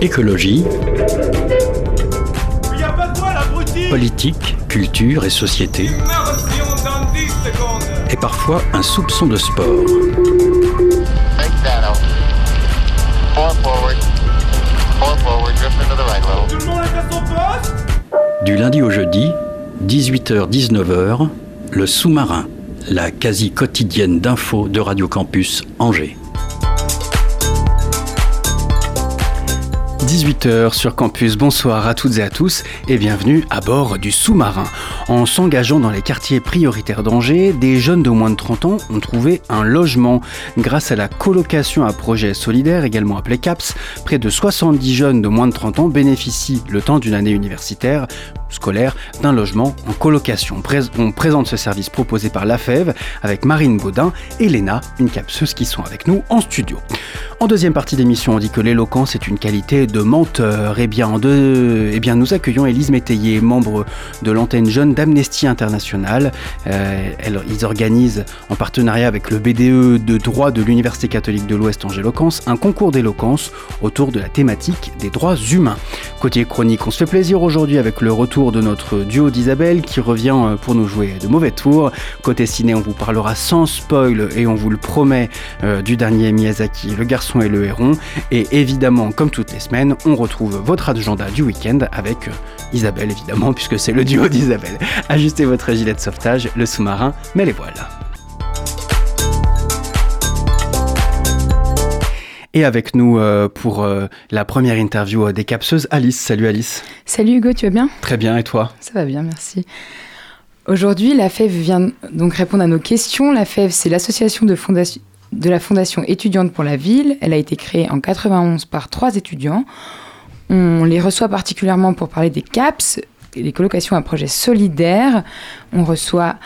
Écologie. Politique, culture et société. Et parfois un soupçon de sport. Du lundi au jeudi, 18h-19h, le sous-marin, la quasi quotidienne d'infos de Radio Campus Angers. 18h sur campus, bonsoir à toutes et à tous et bienvenue à bord du sous-marin. En s'engageant dans les quartiers prioritaires d'Angers, des jeunes de moins de 30 ans ont trouvé un logement. Grâce à la colocation à projet solidaire, également appelé CAPS, près de 70 jeunes de moins de 30 ans bénéficient, le temps d'une année universitaire, scolaire d'un logement en colocation. On présente ce service proposé par la FEV avec Marine Baudin et Léna, une capseuse qui sont avec nous en studio. En deuxième partie d'émission, on dit que l'éloquence est une qualité de menteur. Eh bien, eh bien nous accueillons Élise Métayer, membre de l'antenne jeune d'Amnesty International. Euh, ils organisent, en partenariat avec le BDE de droit de l'Université catholique de l'Ouest Angéloquence, un concours d'éloquence autour de la thématique des droits humains. Côté chronique, on se fait plaisir aujourd'hui avec le retour de notre duo d'Isabelle qui revient euh, pour nous jouer de mauvais tours. Côté ciné, on vous parlera sans spoil et on vous le promet euh, du dernier Miyazaki, Le garçon et le héron. Et évidemment, comme toutes les semaines, on retrouve votre agenda du week-end avec euh, Isabelle évidemment puisque c'est le duo d'Isabelle. Ajustez votre gilet de sauvetage, le sous-marin, mais les voiles. Et avec nous euh, pour euh, la première interview euh, des capseuses, Alice. Salut Alice. Salut Hugo, tu vas bien? Très bien, et toi? Ça va bien, merci. Aujourd'hui, la FEV vient donc répondre à nos questions. La FEV, c'est l'association de, de la Fondation étudiante pour la ville. Elle a été créée en 91 par trois étudiants. On les reçoit particulièrement pour parler des CAPS, des colocations à projet solidaire. On reçoit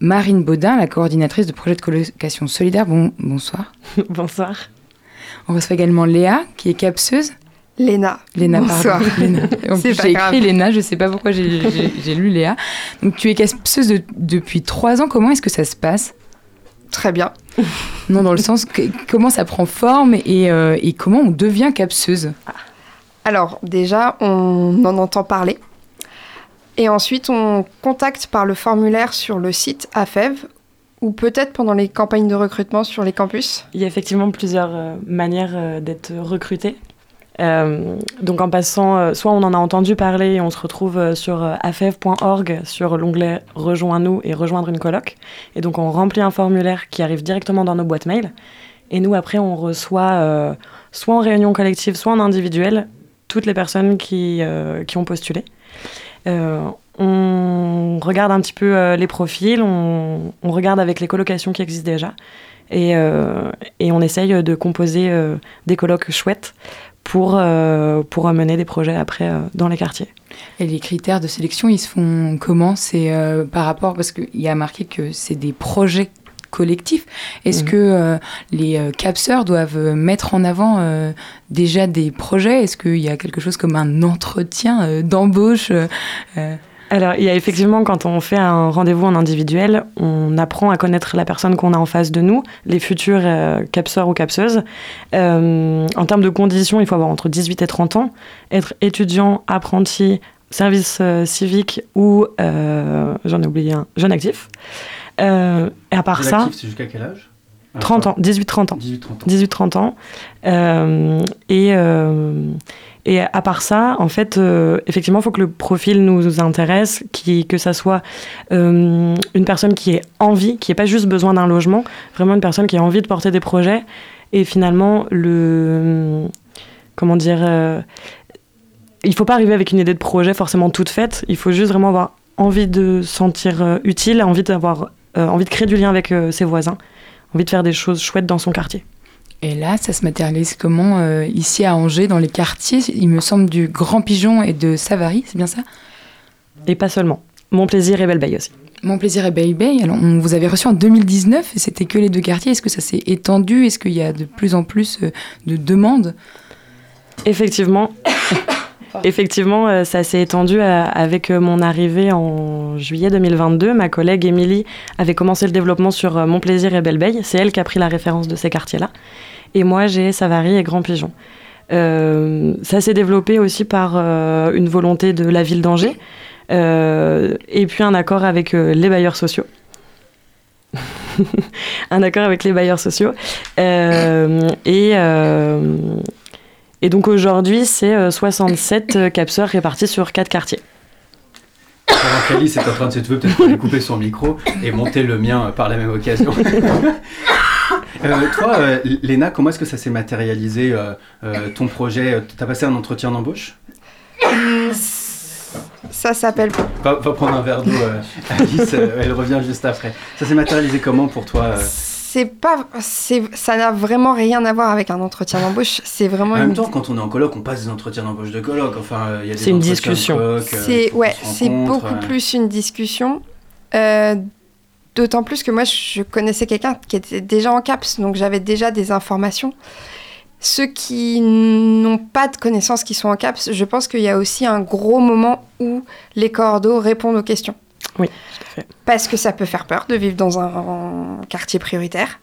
Marine Baudin, la coordinatrice de projet de colocation solidaire. Bon, bonsoir. bonsoir. On reçoit également Léa, qui est capseuse. Léna. Léna, pardon. Léna. En plus, j'ai écrit Léna, je ne sais pas pourquoi j'ai lu Léa. Donc, tu es capseuse depuis trois ans. Comment est-ce que ça se passe? Très bien. Non, dans le sens, que, comment ça prend forme et, euh, et comment on devient capseuse? Alors, déjà, on en entend parler. Et ensuite, on contacte par le formulaire sur le site AFEV ou peut-être pendant les campagnes de recrutement sur les campus Il y a effectivement plusieurs euh, manières euh, d'être recruté. Euh, donc en passant, soit on en a entendu parler et on se retrouve sur afev.org sur l'onglet Rejoins-nous et rejoindre une coloc. Et donc on remplit un formulaire qui arrive directement dans nos boîtes mail. Et nous après on reçoit soit en réunion collective, soit en individuel toutes les personnes qui, qui ont postulé. On regarde un petit peu euh, les profils, on, regarde avec les colocations qui existent déjà. Et, euh, on essaye de composer euh, des colocs chouettes pour, pour mener des projets après dans les quartiers. Et les critères de sélection, ils se font comment? C'est par rapport, parce qu'il y a marqué que c'est des projets collectifs. Est-ce mmh. que les capseurs doivent mettre en avant déjà des projets? Est-ce qu'il y a quelque chose comme un entretien d'embauche alors, il y a effectivement, quand on fait un rendez-vous en individuel, on apprend à connaître la personne qu'on a en face de nous, les futurs euh, capseurs ou capseuses. Euh, en termes de conditions, il faut avoir entre 18 et 30 ans, être étudiant, apprenti, service euh, civique ou, j'en ai oublié un, jeune actif. et à part ça... c'est jusqu'à quel âge? 30 ans, 18-30 ans. 18-30 ans. ans. et et à part ça, en fait, euh, effectivement, il faut que le profil nous intéresse, que ça soit euh, une personne qui ait envie, qui n'ait pas juste besoin d'un logement, vraiment une personne qui ait envie de porter des projets. Et finalement, le. Comment dire euh, Il faut pas arriver avec une idée de projet forcément toute faite. Il faut juste vraiment avoir envie de se sentir utile, envie, d'avoir, envie de créer du lien avec ses voisins, envie de faire des choses chouettes dans son quartier. Et là, ça se matérialise comment euh, ici à Angers, dans les quartiers, il me semble, du Grand Pigeon et de Savary, c'est bien ça? Et pas seulement. Mon plaisir et Belle aussi. Mon plaisir et Belle Alors, on vous avait reçu en 2019 et c'était que les deux quartiers. Est-ce que ça s'est étendu? Est-ce qu'il y a de plus en plus euh, de demandes? Effectivement. Effectivement, euh, ça s'est étendu avec mon arrivée en juillet 2022. Ma collègue Émilie avait commencé le développement sur Mon Plaisir et Belle C'est elle qui a pris la référence de ces quartiers-là. Et moi, j'ai Savary et Grand Pigeon. ça s'est développé aussi par une volonté de la ville d'Angers et puis un accord avec les bailleurs sociaux. un accord avec les bailleurs sociaux. et, et donc aujourd'hui, c'est 67 capseurs répartis sur 4 quartiers. Calice est en train de se trouver, peut-être couper son micro et monter le mien par la même occasion. Euh, toi, euh, Léna, comment est-ce que ça s'est matérialisé euh, ton projet? T'as passé un entretien d'embauche? Ça s'appelle. Va, va, prendre un verre d'eau, Alice, elle revient juste après. Ça s'est matérialisé comment pour toi c'est pas, ça n'a vraiment rien à voir avec un entretien d'embauche. C'est vraiment. En même temps, quand on est en colloque, on passe des entretiens d'embauche de colloque. Enfin, il y a des. C'est une discussion. c'est ouais, c'est beaucoup plus une discussion. Euh, d'autant plus que moi, je connaissais quelqu'un qui était déjà en CAPS, donc j'avais déjà des informations. Ceux qui n'ont pas de connaissances qui sont en CAPS, je pense qu'il y a aussi un gros moment où les cordeaux répondent aux questions. Oui, Parce que ça peut faire peur de vivre dans un, quartier prioritaire.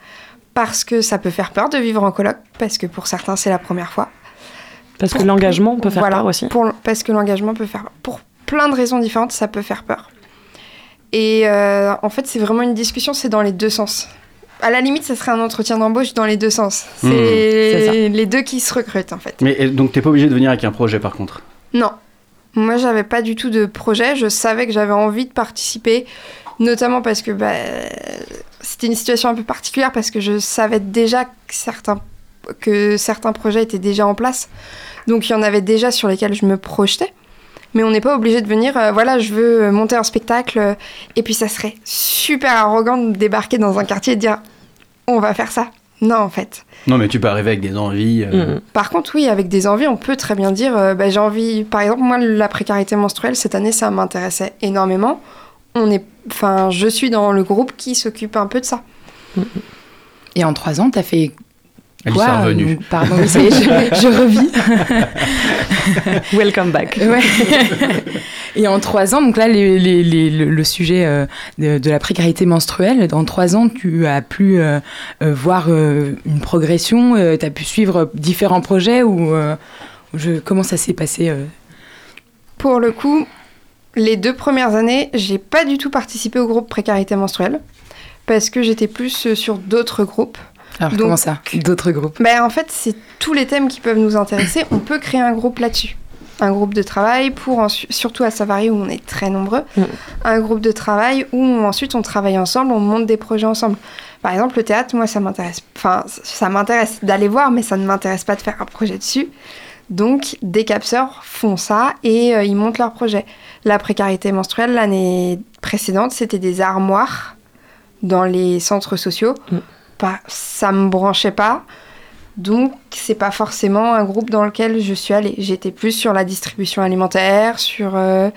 Parce que ça peut faire peur de vivre en coloc. Parce que pour certains, c'est la première fois. Parce que l'engagement peut faire peur aussi. Pour, parce que l'engagement peut faire Pour plein de raisons différentes, ça peut faire peur. Et euh, en fait, c'est vraiment une discussion, c'est dans les deux sens. À la limite, ça serait un entretien d'embauche dans les deux sens. Hmm. C'est les deux qui se recrutent, en fait. Mais donc, t'es pas obligé de venir avec un projet, par contre? Non. Moi, j'avais pas du tout de projet. Je savais que j'avais envie de participer, notamment parce que bah, c'était une situation un peu particulière, parce que je savais déjà que certains, que certains projets étaient déjà en place. Donc, il y en avait déjà sur lesquels je me projetais. Mais on n'est pas obligé de venir, euh, voilà, je veux monter un spectacle, et puis ça serait super arrogant de débarquer dans un quartier et dire on va faire ça. Non, en fait. Non, mais tu peux arriver avec des envies. Euh. Mm. Par contre, oui, avec des envies, on peut très bien dire euh, bah, j'ai envie. Par exemple, moi, la précarité menstruelle, cette année, ça m'intéressait énormément. On est, enfin, je suis dans le groupe qui s'occupe un peu de ça. Et en trois ans, tu as fait elle est revenue. Pardon, je, je revis. Welcome back. Et en trois ans, donc là, le, sujet euh, de, la précarité menstruelle, dans trois ans, tu as pu euh, euh, voir une progression, tu as pu suivre différents projets ou je, comment ça s'est passé Pour le coup, les deux premières années, j'ai pas du tout participé au groupe précarité menstruelle parce que j'étais plus sur d'autres groupes. Alors comment ça D'autres groupes? Ben, En fait, c'est tous les thèmes qui peuvent nous intéresser. On peut créer un groupe là-dessus. Un groupe de travail pour surtout à Savary où on est très nombreux. Mm. Un groupe de travail où ensuite on travaille ensemble, on monte des projets ensemble. Par exemple, le théâtre, moi, ça m'intéresse. Enfin, ça m'intéresse d'aller voir, mais ça ne m'intéresse pas de faire un projet dessus. Donc, des capseurs font ça et euh, ils montent leur projet. La précarité menstruelle, l'année précédente, c'était des armoires dans les centres sociaux. Mm pas, ça me branchait pas. Donc, c'est pas forcément un groupe dans lequel je suis allée. J'étais plus sur la distribution alimentaire, sur euh,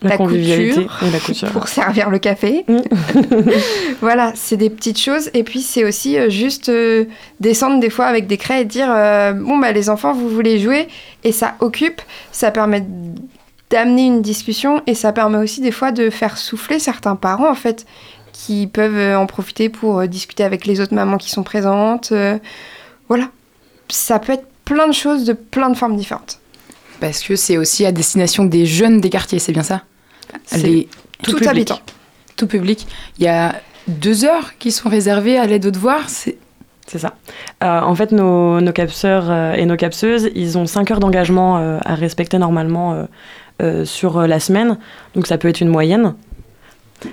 la, couture, la, couture, pour servir le café. Voilà, c'est des petites choses. Et puis, c'est aussi euh, juste euh, descendre des fois avec des craies et dire Bon, bah, les enfants, vous voulez jouer. Et ça occupe, ça permet d'amener une discussion et ça permet aussi des fois de faire souffler certains parents, en fait qui peuvent en profiter pour discuter avec les autres mamans qui sont présentes. Euh, voilà, ça peut être plein de choses de plein de formes différentes. Parce que c'est aussi à destination des jeunes des quartiers, c'est bien ça? C'est tout, tout habitant. Tout public. Il y a deux heures qui sont réservées à l'aide aux devoirs. C'est c'est ça. en fait, nos, nos capseurs et nos capseuses, ils ont cinq heures d'engagement à respecter normalement sur la semaine. Donc ça peut être une moyenne.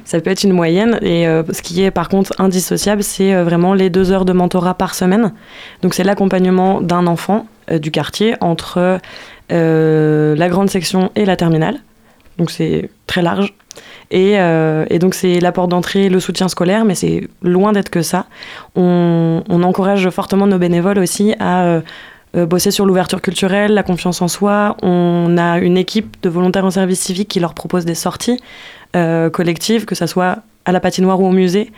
Ça peut être une moyenne. Et euh, ce qui est par contre indissociable, c'est euh, vraiment les deux heures de mentorat par semaine. Donc c'est l'accompagnement d'un enfant euh, du quartier entre la grande section et la terminale. Donc c'est très large. Et, donc c'est l'apport d'entrée, le soutien scolaire, mais c'est loin d'être que ça. On, encourage fortement nos bénévoles aussi à bosser sur l'ouverture culturelle, la confiance en soi. On a une équipe de volontaires en service civique qui leur propose des sorties. Euh, collective, que ce soit à la patinoire ou au musée.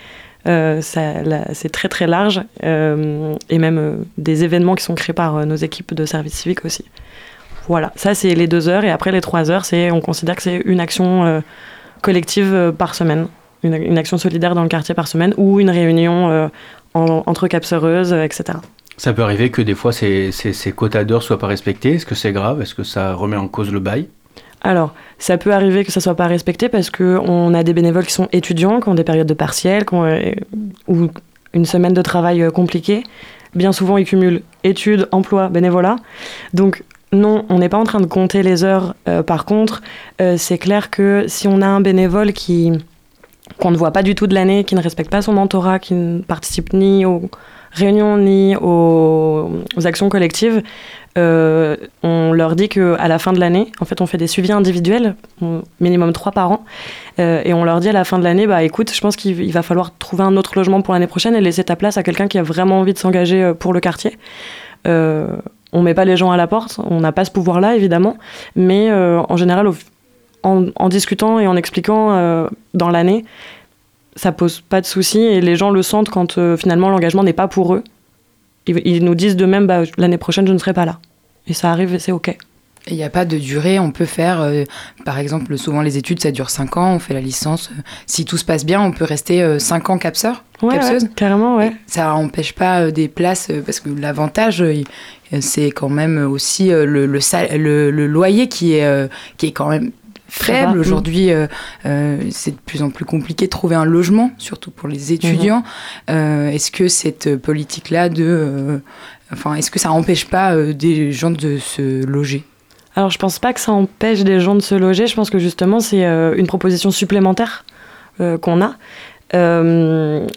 Euh, c'est très très large euh, et même des événements qui sont créés par nos équipes de service civique aussi. Voilà, ça c'est les deux heures et après les trois heures, on considère que c'est une action collective par semaine, une, action solidaire dans le quartier par semaine ou une réunion entre capseureuses, etc. Ça peut arriver que des fois ces, ces quotas d'heures soient pas respectés. Est-ce que c'est grave? Est-ce que ça remet en cause le bail? Alors, ça peut arriver que ça soit pas respecté parce qu'on a des bénévoles qui sont étudiants, qui ont des périodes de partiel, euh, ou une semaine de travail euh, compliquée. Bien souvent, ils cumulent études, emploi, bénévolat. Donc, non, on n'est pas en train de compter les heures. Euh, par contre, c'est clair que si on a un bénévole qui qu'on ne voit pas du tout de l'année, qui ne respecte pas son mentorat, qui ne participe ni aux réunions ni aux actions collectives, euh, on leur dit qu'à la fin de l'année, en fait, on fait des suivis individuels, minimum trois par an, euh, et on leur dit à la fin de l'année, bah écoute, je pense qu'il va falloir trouver un autre logement pour l'année prochaine et laisser ta place à quelqu'un qui a vraiment envie de s'engager euh, pour le quartier. on met pas les gens à la porte, on n'a pas ce pouvoir-là évidemment, mais en général, en, discutant et en expliquant dans l'année, ça pose pas de soucis et les gens le sentent quand finalement l'engagement n'est pas pour eux ils, nous disent de même, bah, l'année prochaine, je ne serai pas là. Et ça arrive et c'est OK. Il n'y a pas de durée, on peut faire, euh, par exemple, souvent les études, ça dure 5 ans, on fait la licence. Euh, si tout se passe bien, on peut rester 5 euh, ans capseur, ouais, carrément, ouais. ça n'empêche pas des places, parce que l'avantage, c'est quand même aussi le, le, le, loyer qui est, qui est quand même faible. Aujourd'hui, euh, euh, c'est de plus en plus compliqué de trouver un logement, surtout pour les étudiants. Mhm. Euh, est-ce que cette politique-là de... enfin, est-ce que ça n'empêche pas des gens de se loger? Alors je pense pas que ça empêche des gens de se loger, je pense que justement c'est une proposition supplémentaire qu'on a.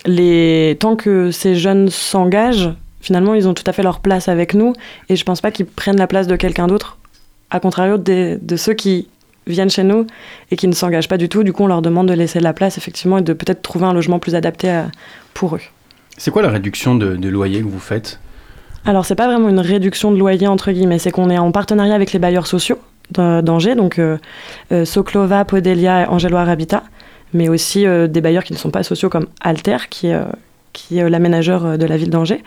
les... Tant que ces jeunes s'engagent, finalement ils ont tout à fait leur place avec nous et je pense pas qu'ils prennent la place de quelqu'un d'autre, à contrario de ceux qui viennent chez nous et qui ne s'engagent pas du tout. Du coup, on leur demande de laisser la place, effectivement, et de peut-être trouver un logement plus adapté pour eux. C'est quoi la réduction de, loyer que vous faites? Alors, c'est pas vraiment une réduction de loyer, entre guillemets, c'est qu'on est en partenariat avec les bailleurs sociaux d'Angers, donc euh, euh, Soclova, Podelia et Angeloire Habitat, mais aussi euh, des bailleurs qui ne sont pas sociaux comme Alter, qui est qui est l'aménageur euh, de la ville d'Angers.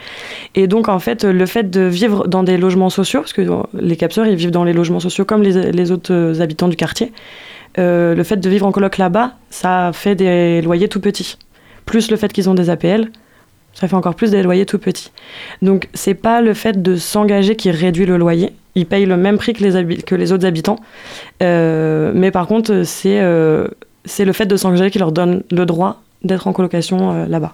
Et donc, en fait, le fait de vivre dans des logements sociaux, parce que les capseurs, ils vivent dans les logements sociaux comme les, autres euh, habitants du quartier, euh, le fait de vivre en coloc là-bas, ça fait des loyers tout petits. Plus le fait qu'ils ont des APL, ça fait encore plus des loyers tout petits. Donc, c'est pas le fait de s'engager qui réduit le loyer. Ils payent le même prix que les, que les autres habitants. mais par contre, c'est le fait de s'engager qui leur donne le droit d'être en colocation là-bas.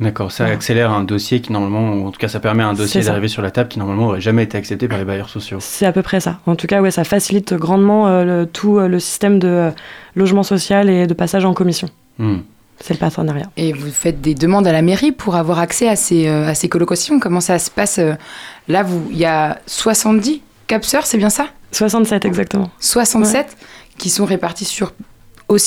D'accord, ça accélère un dossier qui normalement, en tout cas ça permet à un dossier d'arriver sur la table qui normalement aurait jamais été accepté par les bailleurs sociaux. C'est à peu près ça. En tout cas, ouais, ça facilite grandement euh, tout euh, le système de euh, logement social et de passage en commission. Hmm. C'est le partenariat. Et vous faites des demandes à la mairie pour avoir accès à ces, à ces colocations? Comment ça se passe Là, il y a 70 capseurs, c'est bien ça? 67 exactement. 67 qui sont répartis sur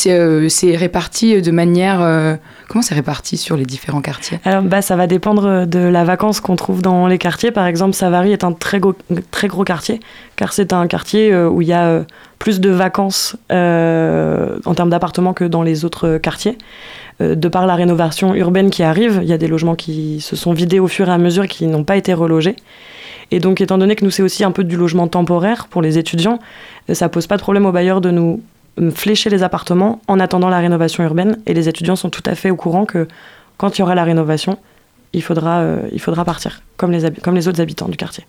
euh, c'est réparti de manière. Euh, comment c'est réparti sur les différents quartiers? Alors, bah, ça va dépendre de la vacance qu'on trouve dans les quartiers. Par exemple, Savary est un très gros, très gros quartier, car c'est un quartier euh, où il y a plus de vacances en termes d'appartements que dans les autres quartiers. de par la rénovation urbaine qui arrive, il y a des logements qui se sont vidés au fur et à mesure qui n'ont pas été relogés. Et donc, étant donné que nous, c'est aussi un peu du logement temporaire pour les étudiants, ça pose pas de problème aux bailleurs de nous flécher les appartements en attendant la rénovation urbaine. Et les étudiants sont tout à fait au courant que quand il y aura la rénovation, il faudra, euh, il faudra partir, comme les, comme les autres habitants du quartier.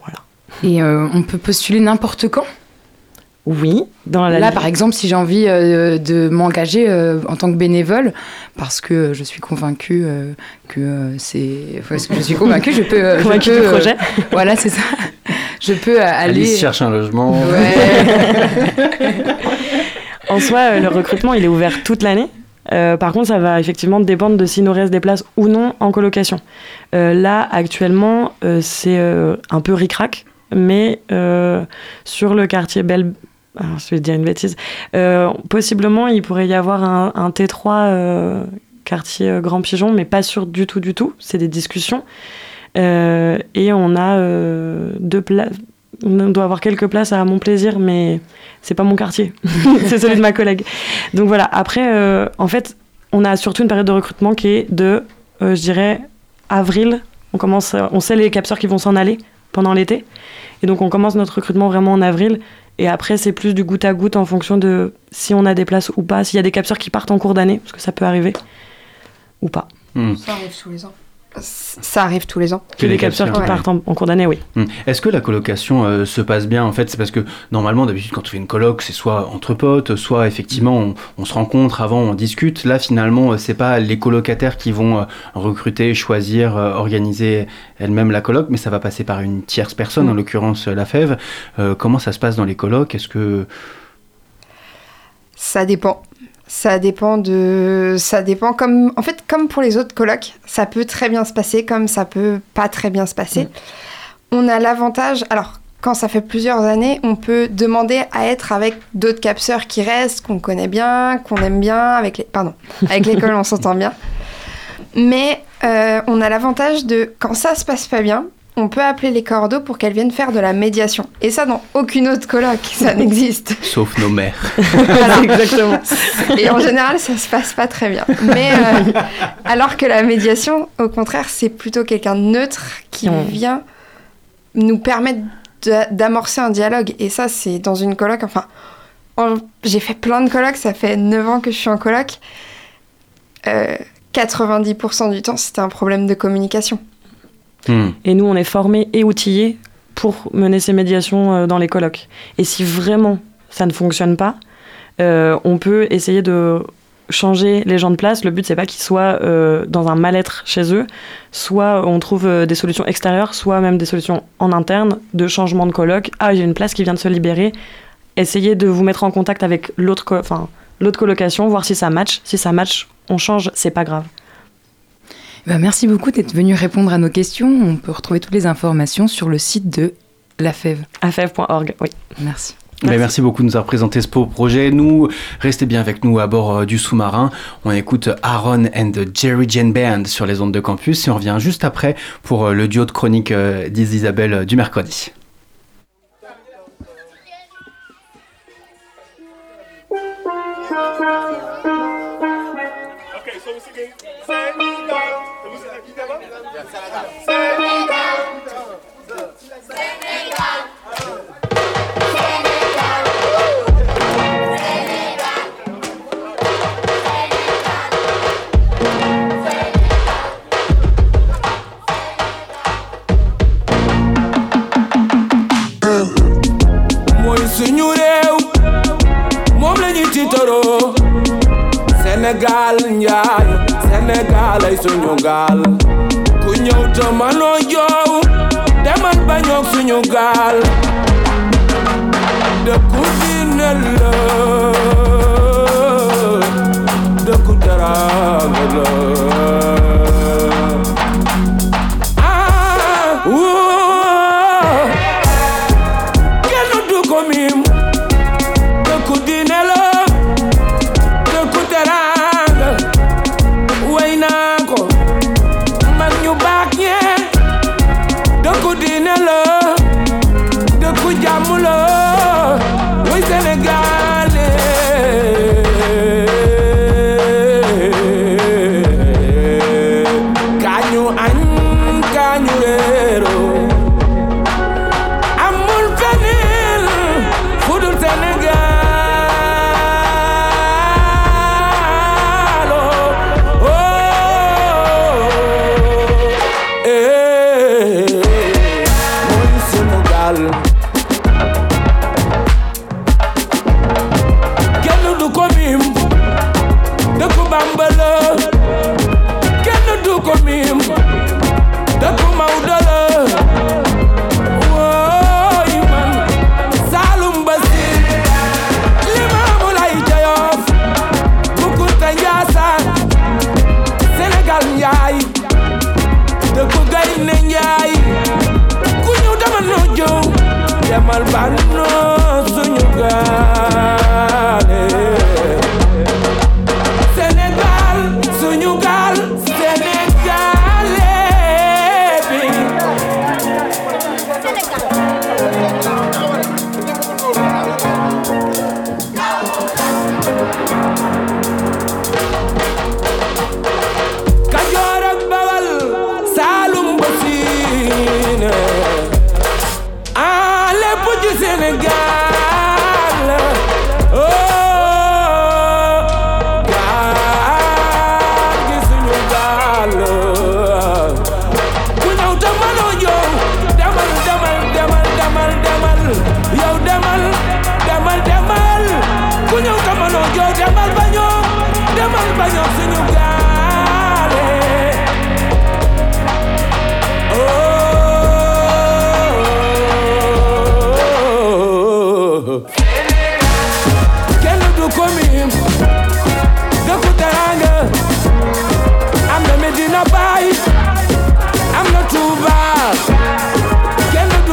Voilà. Et euh, on peut postuler n'importe quand? Oui. Dans la Là, par exemple, si j'ai envie euh, de m'engager en tant que bénévole, parce que je suis convaincue que c'est... Parce que je suis convaincue, je peux... Convaincue du projet. voilà, c'est ça je peux aller. Alice cherche un logement. en soi, euh, le recrutement, il est ouvert toute l'année. Euh, par contre, ça va effectivement dépendre de s'il nous reste des places ou non en colocation. Euh, là, actuellement, c'est un peu ric-rac, mais sur le quartier Belle... Alors, je vais dire une bêtise. possiblement, il pourrait y avoir un, un T3 quartier Grand Pigeon, mais pas sûr du tout, du tout. C'est des discussions. Euh, et on a euh, deux places. On doit avoir quelques places à mon plaisir, mais c'est pas mon quartier, c'est celui de ma collègue. Donc voilà. Après, euh, en fait, on a surtout une période de recrutement qui est de, je dirais, avril. On commence, on sait les capteurs qui vont s'en aller pendant l'été, et donc on commence notre recrutement vraiment en avril. Et après, c'est plus du goutte à goutte en fonction de si on a des places ou pas, s'il y a des capteurs qui partent en cours d'année, parce que ça peut arriver, ou pas. Hmm. Ça arrive tous les ans. Ça arrive tous les ans. Que des capteurs qui partent en, cours d'année, oui. Hmm. Est-ce que la colocation euh, se passe bien En fait, c'est parce que normalement, d'habitude, quand on fait une coloc, c'est soit entre potes, soit effectivement, on, se rencontre avant, on discute. Là, finalement, euh, c'est pas les colocataires qui vont euh, recruter, choisir, organiser elles-mêmes la coloc, mais ça va passer par une tierce personne, en l'occurrence la fève. comment ça se passe dans les colocs? Est-ce que ça dépend. Ça dépend de. Ça dépend comme. En fait, comme pour les autres colocs, ça peut très bien se passer, comme ça peut pas très bien se passer. Mm. On a l'avantage. Alors, quand ça fait plusieurs années, on peut demander à être avec d'autres capseurs qui restent, qu'on connaît bien, qu'on aime bien, avec les. Pardon. Avec l'école, on s'entend bien. Mais euh, on a l'avantage de. Quand ça se passe pas bien, on peut appeler les cordeaux pour qu'elles viennent faire de la médiation. Et ça, dans aucune autre coloc, ça n'existe. Sauf nos mères. Exactement. Et en général, ça se passe pas très bien. Mais euh, alors que la médiation, au contraire, c'est plutôt quelqu'un de neutre qui vient nous permettre d'amorcer un dialogue. Et ça, c'est dans une coloc. Enfin, j'ai fait plein de colocs, ça fait 9 ans que je suis en coloc. 90% euh, du temps, c'était un problème de communication. Hmm. Et nous, on est formés et outillés pour mener ces médiations euh, dans les colloques. Et si vraiment ça ne fonctionne pas, euh, on peut essayer de changer les gens de place. Le but, c'est pas qu'ils soient euh, dans un mal-être chez eux. Soit on trouve des solutions extérieures, soit même des solutions en interne de changement de colloque. Ah, a une place qui vient de se libérer. Essayez de vous mettre en contact avec l'autre colocation, voir si ça match. Si ça match, on change, c'est pas grave. Bah, merci beaucoup d'être venu répondre à nos questions. On peut retrouver toutes les informations sur le site de la FEV. afev.org, oui. Merci. Merci. merci. beaucoup de nous avoir présenté ce beau projet. Nous, restez bien avec nous à bord euh, du sous-marin. On écoute Aaron and the Jerry Jane Band sur les ondes de campus et on revient juste après pour euh, le duo de chronique euh, d'Isabelle du mercredi. Senegal njaay Senegal ay suñu gaal ñëw te manoo joow demal bañoog suñu gaal dëkku diine la dëkku teraanga la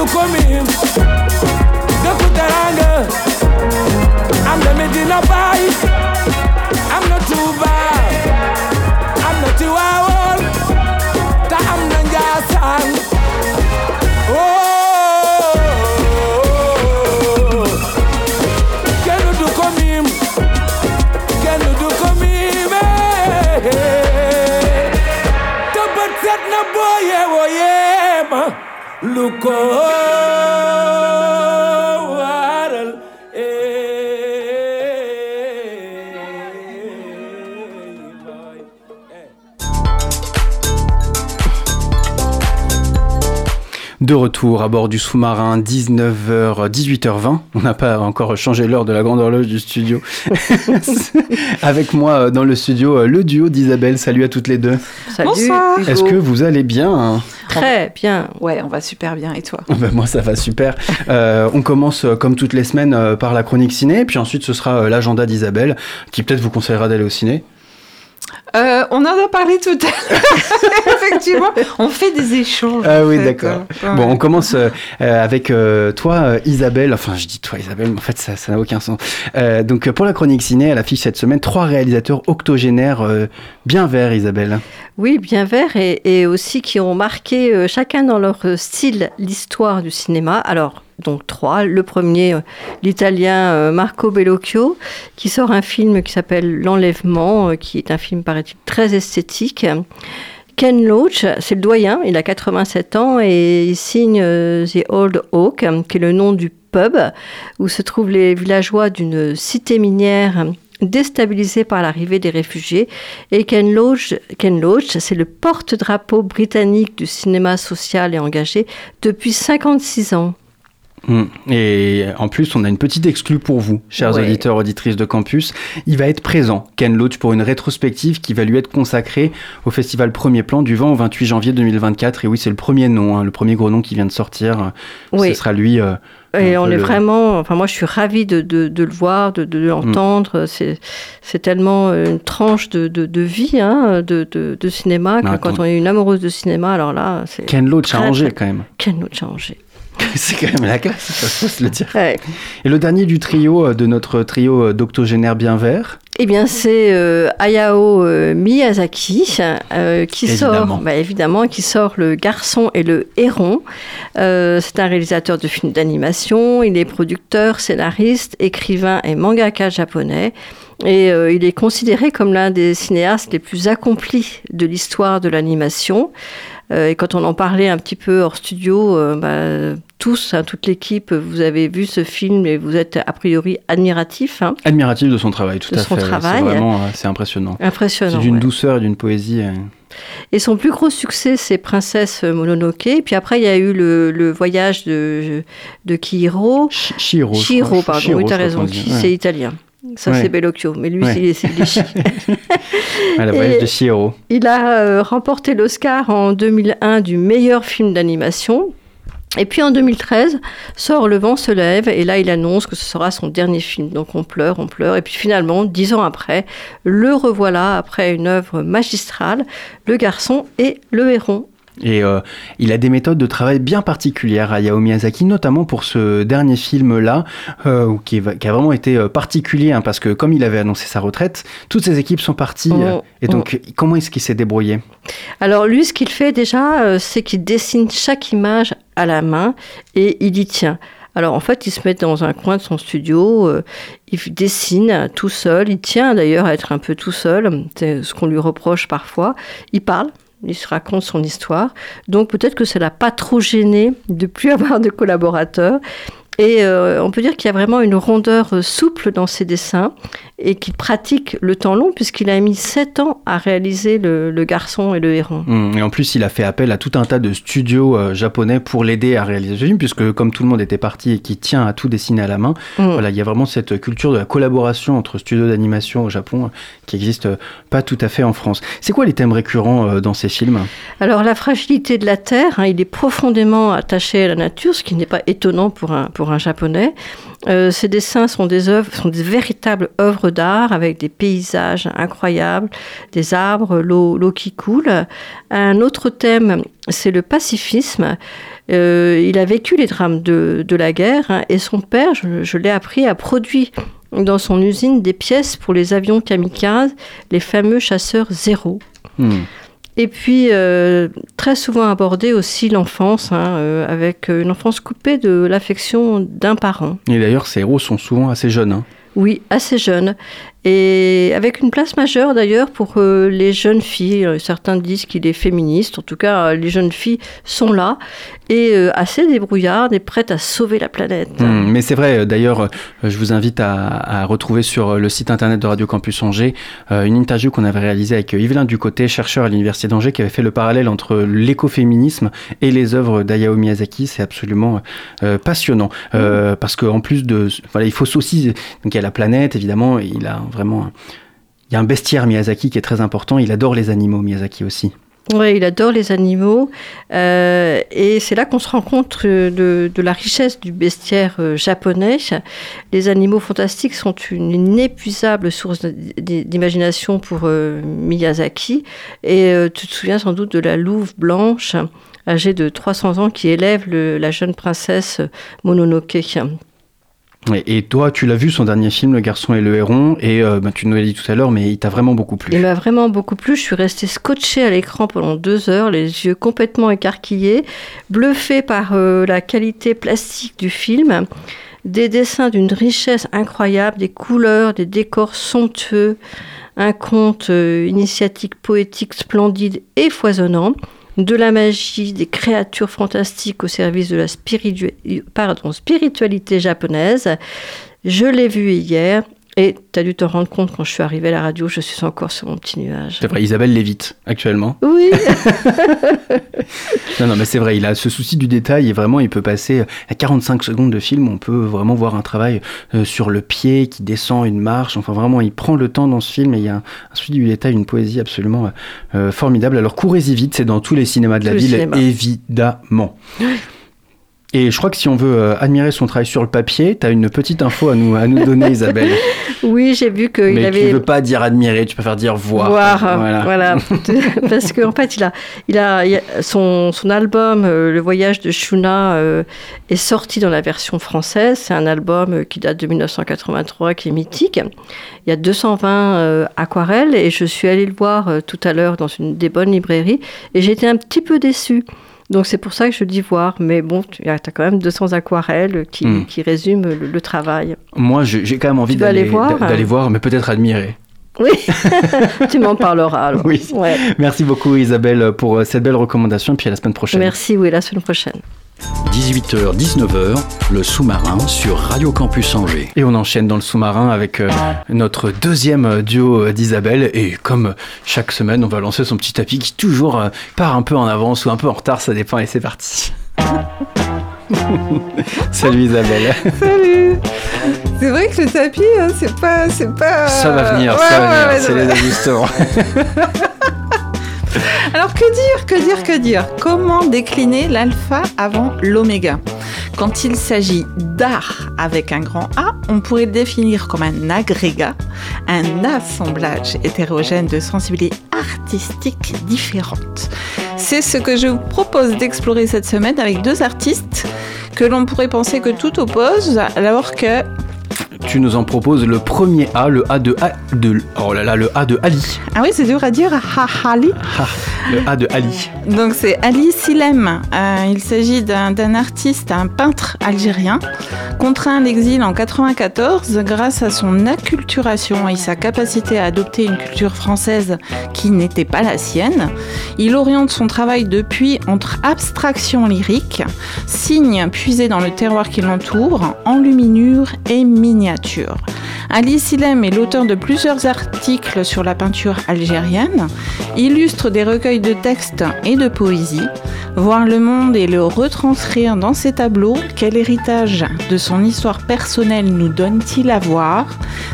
I'm me. Look at that anger. I'm the Medina. De retour à bord du sous-marin, 19h, 18h20. On n'a pas encore changé l'heure de la grande horloge du studio. Avec moi euh, dans le studio, euh, le duo d'Isabelle. Salut à toutes les deux. Salut. Bonsoir. Est-ce que vous allez bien Très bien. Ouais, on va super bien. Et toi ben Moi, ça va super. Euh, on commence, euh, comme toutes les semaines, euh, par la chronique ciné. Puis ensuite, ce sera l'agenda d'Isabelle, qui peut-être vous conseillera d'aller au ciné. Euh, On en a parlé tout à l'heure. Effectivement, on fait des échanges. Ah oui, d'accord. Euh, Bon, on commence euh, euh, avec euh, toi, Isabelle. Enfin, je dis toi, Isabelle, mais en fait, ça ça n'a aucun sens. Euh, donc, pour la chronique ciné, elle affiche cette semaine trois réalisateurs octogénaires euh, bien verts, Isabelle. Oui, bien verts et, et aussi qui ont marqué euh, chacun dans leur style l'histoire du cinéma. Alors, donc trois. Le premier, euh, l'italien euh, Marco Bellocchio, qui sort un film qui s'appelle L'Enlèvement, euh, qui est un film, paraît-il, très esthétique. Ken Loach, c'est le doyen, il a 87 ans et il signe The Old Oak, qui est le nom du pub où se trouvent les villageois d'une cité minière déstabilisée par l'arrivée des réfugiés. Et Ken Loach, Ken Loach c'est le porte-drapeau britannique du cinéma social et engagé depuis 56 ans. Mm. Et en plus, on a une petite exclue pour vous, chers Ouais. auditeurs, auditrices de campus. Il va être présent, Ken Loach, pour une rétrospective qui va lui être consacrée au festival Premier Plan du 20 au 28 janvier 2024. Et oui, c'est le premier nom, hein, le premier gros nom qui vient de sortir. Oui. Ce sera lui. euh, Et on est le- vraiment, enfin moi je suis ravie de, de, de le voir, de, de l'entendre. C'est, c'est tellement une tranche de, vie hein, de, cinéma que Mais quand on est une amoureuse de cinéma, alors là, c'est Ken Loach a Angers, quand même. Ken Loach a changé. c'est quand même la classe, ça faut se le dire. Ouais. Et le dernier du trio, euh, de notre trio euh, d'octogénaires bien verts, Eh bien, c'est euh, Hayao euh, Miyazaki euh, qui Évidemment. sort, bah, évidemment, qui sort Le Garçon et le Héron. Euh, c'est un réalisateur de films d'animation. Il est producteur, scénariste, écrivain et mangaka japonais. Et euh, il est considéré comme l'un des cinéastes les plus accomplis de l'histoire de l'animation. Euh, et quand on en parlait un petit peu hors studio, euh, bah, tous, hein, toute l'équipe, vous avez vu ce film et vous êtes a priori admiratif. hein. admiratif de son travail, tout De à son fait. travail. C'est vraiment, euh, c'est impressionnant. Impressionnant. C'est d'une ouais. douceur et d'une poésie. euh, Et son plus gros succès, c'est Princesse Mononoke. Puis après, il y a eu le, le voyage de, de Chihiro. Chi- Chihiro. Chihiro, pardon, Chihiro, oui, t'as raison, Ouais. c'est italien. Ça, Ouais. c'est Bellocchio, mais lui, Ouais. c'est. Ah, voyage de Chihiro. Il a euh, remporté l'Oscar en 2001 du meilleur film d'animation. Et puis en 2013, sort Le vent se lève, et là il annonce que ce sera son dernier film. Donc on pleure, on pleure. Et puis finalement, dix ans après, le revoilà après une œuvre magistrale, Le garçon et le héron. Et euh, il a des méthodes de travail bien particulières à Hayao Miyazaki, notamment pour ce dernier film-là, euh, qui, a vraiment été euh, particulier, hein, parce que comme il avait annoncé sa retraite, toutes ses équipes sont parties. Oh, et donc, comment est-ce qu'il s'est débrouillé? Alors lui, ce qu'il fait déjà, c'est qu'il dessine chaque image à la main et il y tient. Alors en fait, il se met dans un coin de son studio, euh, il dessine tout seul, il tient d'ailleurs à être un peu tout seul, c'est ce qu'on lui reproche parfois. Il parle, il se raconte son histoire, donc peut-être que ça l'a pas trop gêné de plus avoir de collaborateurs. Et euh, on peut dire qu'il y a vraiment une rondeur euh, souple dans ses dessins et qu'il pratique le temps long puisqu'il a mis sept ans à réaliser le, le garçon et le héron. Hum, Et en plus, il a fait appel à tout un tas de studios euh, japonais pour l'aider à réaliser ce film, puisque comme tout le monde était parti et qui tient à tout dessiner à la main, Mm. voilà, il y a vraiment cette culture de la collaboration entre studios d'animation au Japon euh, qui n'existe pas tout à fait en France. C'est quoi les thèmes récurrents dans ces films? Alors la fragilité de la terre, hein, il est profondément attaché à la nature, ce qui n'est pas étonnant pour un, pour un japonais. Euh, ces dessins sont des œuvres, sont des véritables œuvres d'art avec des paysages incroyables, des arbres, l'eau, qui coule. Un autre thème, c'est le pacifisme. Euh, il a vécu les drames de, la guerre hein, et son père, je, l'ai appris, a produit dans son usine des pièces pour les avions kamikazes, les fameux chasseurs zéro. Hum. Et puis, euh, très souvent abordé aussi l'enfance, hein, euh, avec une enfance coupée de l'affection d'un parent. Et d'ailleurs, ces héros sont souvent assez jeunes. hein. Oui, assez jeune. Et avec une place majeure d'ailleurs pour euh, les jeunes filles. Euh, certains disent qu'il est féministe, en tout cas les jeunes filles sont là et euh, assez débrouillardes et prêtes à sauver la planète. Mmh, mais c'est vrai, d'ailleurs, je vous invite à, retrouver sur le site internet de Radio Campus Angers une interview qu'on avait réalisée avec Yvelin Ducoté, chercheur à l'Université d'Angers, qui avait fait le parallèle entre l'écoféminisme et les œuvres d'Ayao Miyazaki. C'est absolument passionnant. Mmh. Parce qu'en plus de. Voilà, il faut aussi. Donc il y a la planète, évidemment, il a vraiment. Il y a un bestiaire Miyazaki qui est très important. Il adore les animaux, Miyazaki aussi. Oui, il adore les animaux. Euh, et c'est là qu'on se rend compte de, la richesse du bestiaire euh, japonais. Les animaux fantastiques sont une inépuisable source d'imagination pour euh, Miyazaki. Et tu te souviens sans doute de la louve blanche, âgée de 300 ans, qui élève la jeune princesse Mononoke. Et toi, tu l'as vu, son dernier film, Le garçon et le héron, et euh, bah, tu nous l'as dit tout à l'heure, mais il t'a vraiment beaucoup plu. Il m'a vraiment beaucoup plu. Je suis restée scotchée à l'écran pendant deux heures, les yeux complètement écarquillés, bluffée par euh, la qualité plastique du film, des dessins d'une richesse incroyable, des couleurs, des décors somptueux, un conte euh, initiatique poétique splendide et foisonnant de la magie, des créatures fantastiques au service de la spiritualité japonaise. Je l'ai vu hier et tu as dû te rendre compte quand je suis arrivée à la radio, je suis encore sur mon petit nuage. C'est vrai, Isabelle Lévite, actuellement. Oui. non, non, mais c'est vrai, il a ce souci du détail et vraiment, il peut passer à 45 secondes de film, on peut vraiment voir un travail euh, sur le pied qui descend une marche. Enfin, vraiment, il prend le temps dans ce film et il y a un, souci du détail, une poésie absolument euh, formidable. Alors, courez-y vite, c'est dans tous les cinémas de la ville, évidemment. Et je crois que si on veut euh, admirer son travail sur le papier, tu as une petite info à nous, à nous donner, Isabelle. Oui, j'ai vu qu'il avait. Mais tu ne veux pas dire admirer, tu préfères dire voir. Voir, voilà. Parce qu'en fait, il a, il a, son, son, album euh, Le voyage de Shuna euh, est sorti dans la version française. C'est un album qui date de 1983, qui est mythique. Il y a 220 aquarelles et je suis allée le voir tout à l'heure dans une des bonnes librairies et j'étais un petit peu déçue. Donc c'est pour ça que je dis voir, mais bon, tu as quand même 200 aquarelles qui, hmm. qui résument le, travail. Moi, j'ai quand même envie d'aller voir, d'aller voir, mais peut-être admirer. Oui, tu m'en parleras alors. Oui. Merci beaucoup Isabelle pour euh, cette belle recommandation et puis à la semaine prochaine. Merci, oui, la semaine prochaine. 18h-19h, le sous-marin sur Radio Campus Angers. Et on enchaîne dans le sous-marin avec euh, notre deuxième duo d'Isabelle. Et comme chaque semaine, on va lancer son petit tapis qui toujours euh, part un peu en avance ou un peu en retard, ça dépend. Et c'est parti. Salut Isabelle. Salut. C'est vrai que le tapis, hein, c'est pas, c'est pas. Ça va venir, ça va venir. c'est les ajustements. Alors que dire, que dire, que dire? Comment décliner l'alpha avant l'oméga? Quand il s'agit d'art avec un grand A, on pourrait le définir comme un agrégat, un assemblage hétérogène de sensibilités artistiques différentes. C'est ce que je vous propose d'explorer cette semaine avec deux artistes que l'on pourrait penser que tout oppose, alors que tu nous en proposes le premier A, le A de, A, de oh là là, le A de Ali. Ah oui, c'est dur à dire, Ali. le A de Ali. Donc c'est Ali Silem. Euh, il s'agit d'un artiste, un peintre algérien, contraint à l'exil en 94 grâce à son acculturation et sa capacité à adopter une culture française qui n'était pas la sienne. Il oriente son travail depuis entre abstraction lyrique, signes puisés dans le terroir qui l'entoure, enluminure et miniature. Nature. Ali Silem est l'auteur de plusieurs articles sur la peinture algérienne, illustre des recueils de textes et de poésie. Voir le monde et le retranscrire dans ses tableaux, quel héritage de son histoire personnelle nous donne-t-il à voir?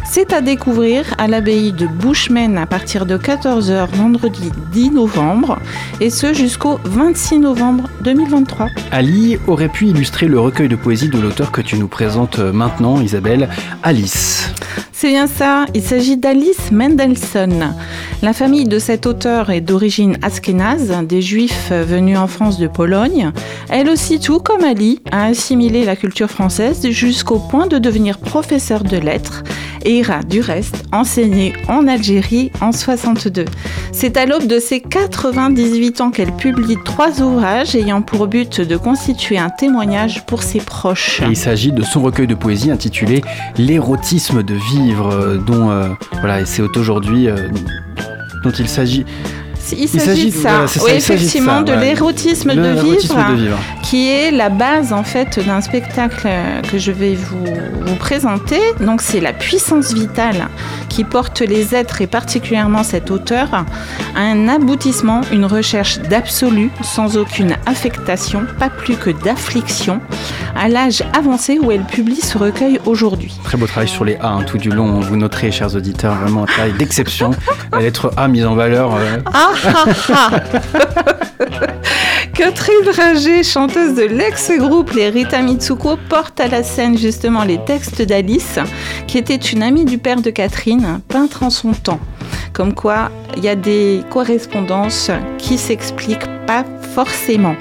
C'est à découvrir à l'abbaye de Bouchmen à partir de 14h vendredi 10 novembre et ce jusqu'au 26 novembre 2023. Ali aurait pu illustrer le recueil de poésie de l'auteur que tu nous présentes maintenant, Isabelle, Alice. C'est bien ça, il s'agit d'Alice Mendelssohn. La famille de cet auteur est d'origine askénaze, des juifs venus en France de Pologne. Elle aussi, tout comme Ali, a assimilé la culture française jusqu'au point de devenir professeur de lettres et ira du reste enseigner en Algérie en 62. C'est à l'aube de ses 98 ans qu'elle publie trois ouvrages ayant pour but de constituer un témoignage pour ses proches. il s'agit de son recueil de poésie intitulé L'érotisme de vivre, euh, dont euh, voilà, c'est aujourd'hui euh, dont il s'agit. Il s'agit de ça, oui, effectivement, de l'érotisme de, vivre, qui est la base en fait d'un spectacle que je vais vous, vous présenter. Donc c'est la puissance vitale qui porte les êtres et particulièrement cet auteur à un aboutissement, une recherche d'absolu sans aucune affectation, pas plus que d'affliction, à l'âge avancé où elle publie ce recueil aujourd'hui. Très beau travail sur les A hein, tout du long, vous noterez chers auditeurs, vraiment un travail d'exception. La lettre A mise en valeur. Euh. Ah. Catherine Ringer, chanteuse de l'ex-groupe Les Rita Mitsuko, porte à la scène justement les textes d'Alice, qui était une amie du père de Catherine, peintre en son temps. Comme quoi, il y a des correspondances qui s'expliquent pas forcément.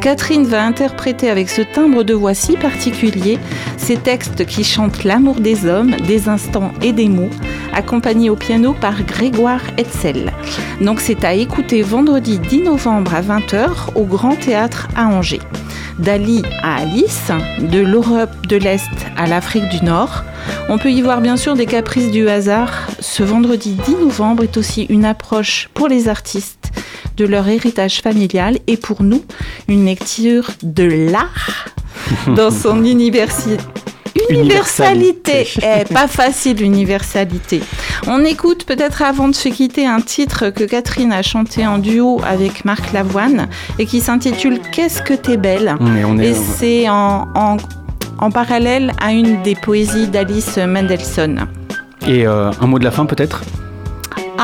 Catherine va interpréter avec ce timbre de voix si particulier ces textes qui chantent l'amour des hommes, des instants et des mots, accompagnés au piano par Grégoire Hetzel. Donc c'est à écouter vendredi 10 novembre à 20h au Grand Théâtre à Angers. D'Ali à Alice, de l'Europe de l'Est à l'Afrique du Nord. On peut y voir bien sûr des caprices du hasard. Ce vendredi 10 novembre est aussi une approche pour les artistes de leur héritage familial et pour nous, une lecture de l'art dans son université. Universalité. Eh, pas facile, universalité. On écoute peut-être avant de se quitter un titre que Catherine a chanté en duo avec Marc Lavoine et qui s'intitule Qu'est-ce que t'es belle? Et c'est en, en, parallèle à une des poésies d'Alice Mendelssohn. Et euh, un mot de la fin peut-être?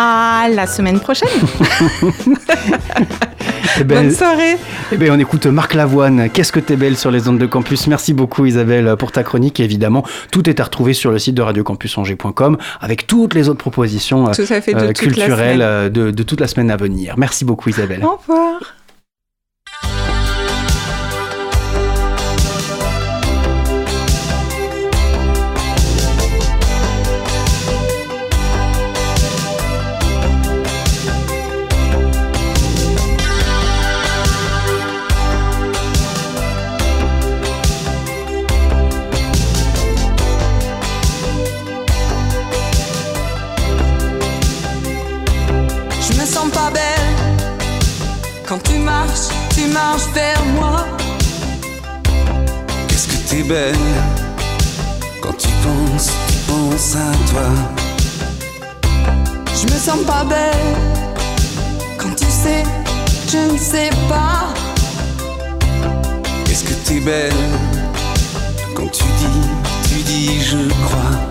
À la semaine prochaine. Eh ben, Bonne soirée. Eh bien, on écoute Marc Lavoine. Qu'est-ce que t'es belle sur les ondes de campus. Merci beaucoup Isabelle pour ta chronique. évidemment, tout est à retrouver sur le site de radiocampusangers.com avec toutes les autres propositions euh, culturelles euh, de, de toute la semaine à venir. Merci beaucoup Isabelle. Au revoir. Vers moi. Qu'est-ce que t'es belle quand tu penses, tu penses à toi. Je me sens pas belle quand tu sais, je ne sais pas. Qu'est-ce que t'es belle quand tu dis, tu dis je crois.